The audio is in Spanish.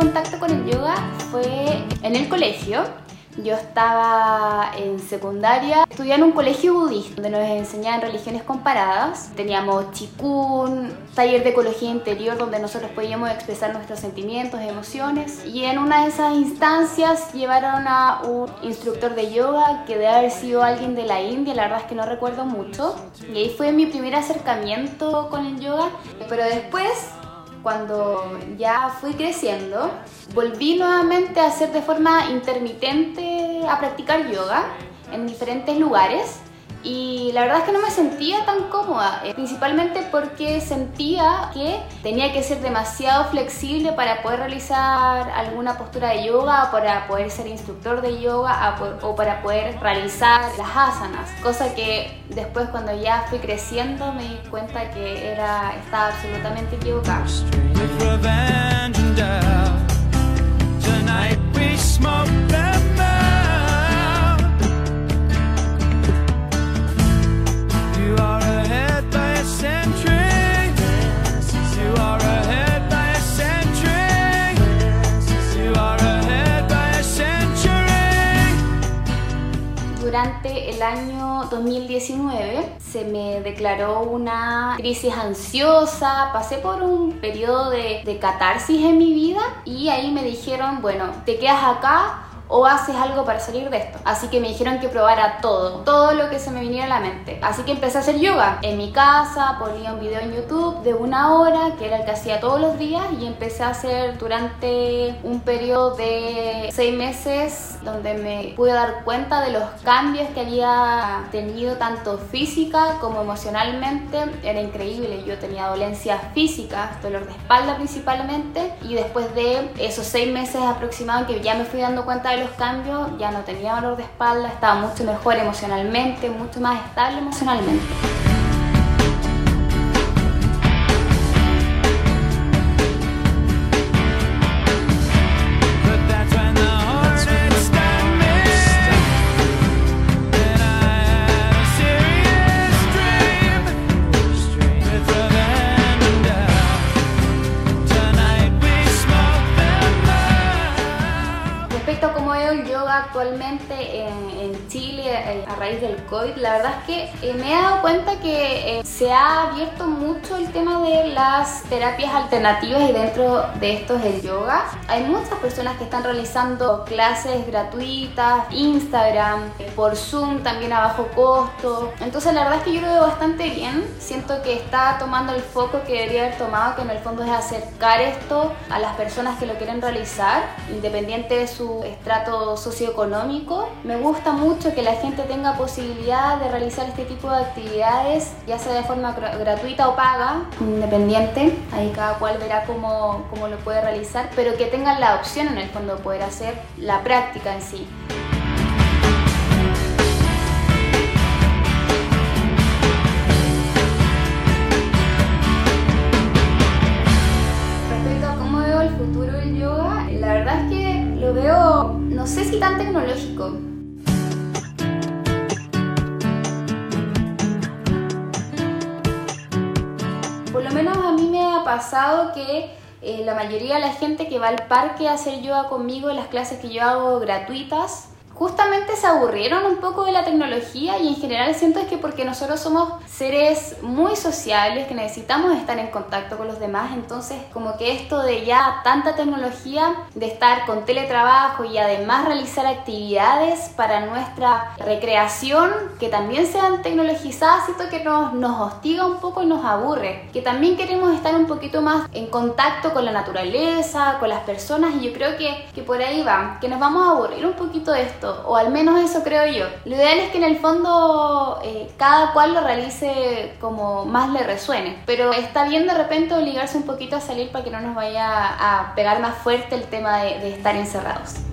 contacto con el yoga fue en el colegio. Yo estaba en secundaria, estudiando en un colegio budista donde nos enseñaban religiones comparadas. Teníamos chikun, taller de ecología interior donde nosotros podíamos expresar nuestros sentimientos, emociones. Y en una de esas instancias llevaron a un instructor de yoga que debe haber sido alguien de la India, la verdad es que no recuerdo mucho. Y ahí fue mi primer acercamiento con el yoga. Pero después cuando ya fui creciendo, volví nuevamente a hacer de forma intermitente a practicar yoga en diferentes lugares y la verdad es que no me sentía tan cómoda, eh, principalmente porque sentía que tenía que ser demasiado flexible para poder realizar alguna postura de yoga, para poder ser instructor de yoga o para poder realizar las asanas, cosa que después cuando ya fui creciendo me di cuenta que era, estaba absolutamente equivocada. El año 2019 se me declaró una crisis ansiosa, pasé por un periodo de, de catarsis en mi vida y ahí me dijeron, bueno, te quedas acá o haces algo para salir de esto. Así que me dijeron que probara todo, todo lo que se me viniera a la mente. Así que empecé a hacer yoga en mi casa, ponía un video en YouTube de una hora, que era el que hacía todos los días, y empecé a hacer durante un periodo de seis meses donde me pude dar cuenta de los cambios que había tenido tanto física como emocionalmente. Era increíble, yo tenía dolencias físicas, dolor de espalda principalmente, y después de esos seis meses aproximadamente que ya me fui dando cuenta de los cambios, ya no tenía dolor de espalda, estaba mucho mejor emocionalmente, mucho más estable emocionalmente. Actualmente en, Chile eh, a raíz del COVID, la verdad es que eh, me he dado cuenta que eh, se ha abierto mucho el tema de las terapias alternativas y dentro de esto es el yoga. Hay muchas personas que están realizando clases gratuitas, Instagram, por Zoom también a bajo costo. Entonces la verdad es que yo lo veo bastante bien. Siento que está tomando el foco que debería haber tomado, que en el fondo es acercar esto a las personas que lo quieren realizar, independiente de su estrato socioeconómico. Me gusta mucho que la gente tenga posibilidad de realizar este tipo de actividades, ya sea de forma gratuita o paga, independiente. Ahí cada cual verá cómo, cómo lo puede realizar, pero que tengan la opción en el fondo de poder hacer la práctica en sí. Pasado que eh, la mayoría de la gente que va al parque a hacer yoga conmigo las clases que yo hago gratuitas, justamente se aburrieron un poco de la tecnología y en general siento es que porque nosotros somos seres muy sociables que necesitamos estar en contacto con los demás, entonces como que esto de ya tanta tecnología, de estar con teletrabajo y además realizar actividades para nuestra recreación que también sean tecnologizadas, siento que nos, nos hostiga un poco y nos aburre, que también queremos estar un poquito más en contacto con la naturaleza, con las personas y yo creo que, que por ahí va, que nos vamos a aburrir un poquito de esto o al menos eso creo yo. Lo ideal es que en el fondo eh, cada cual lo realice como más le resuene, pero está bien de repente obligarse un poquito a salir para que no nos vaya a pegar más fuerte el tema de estar encerrados.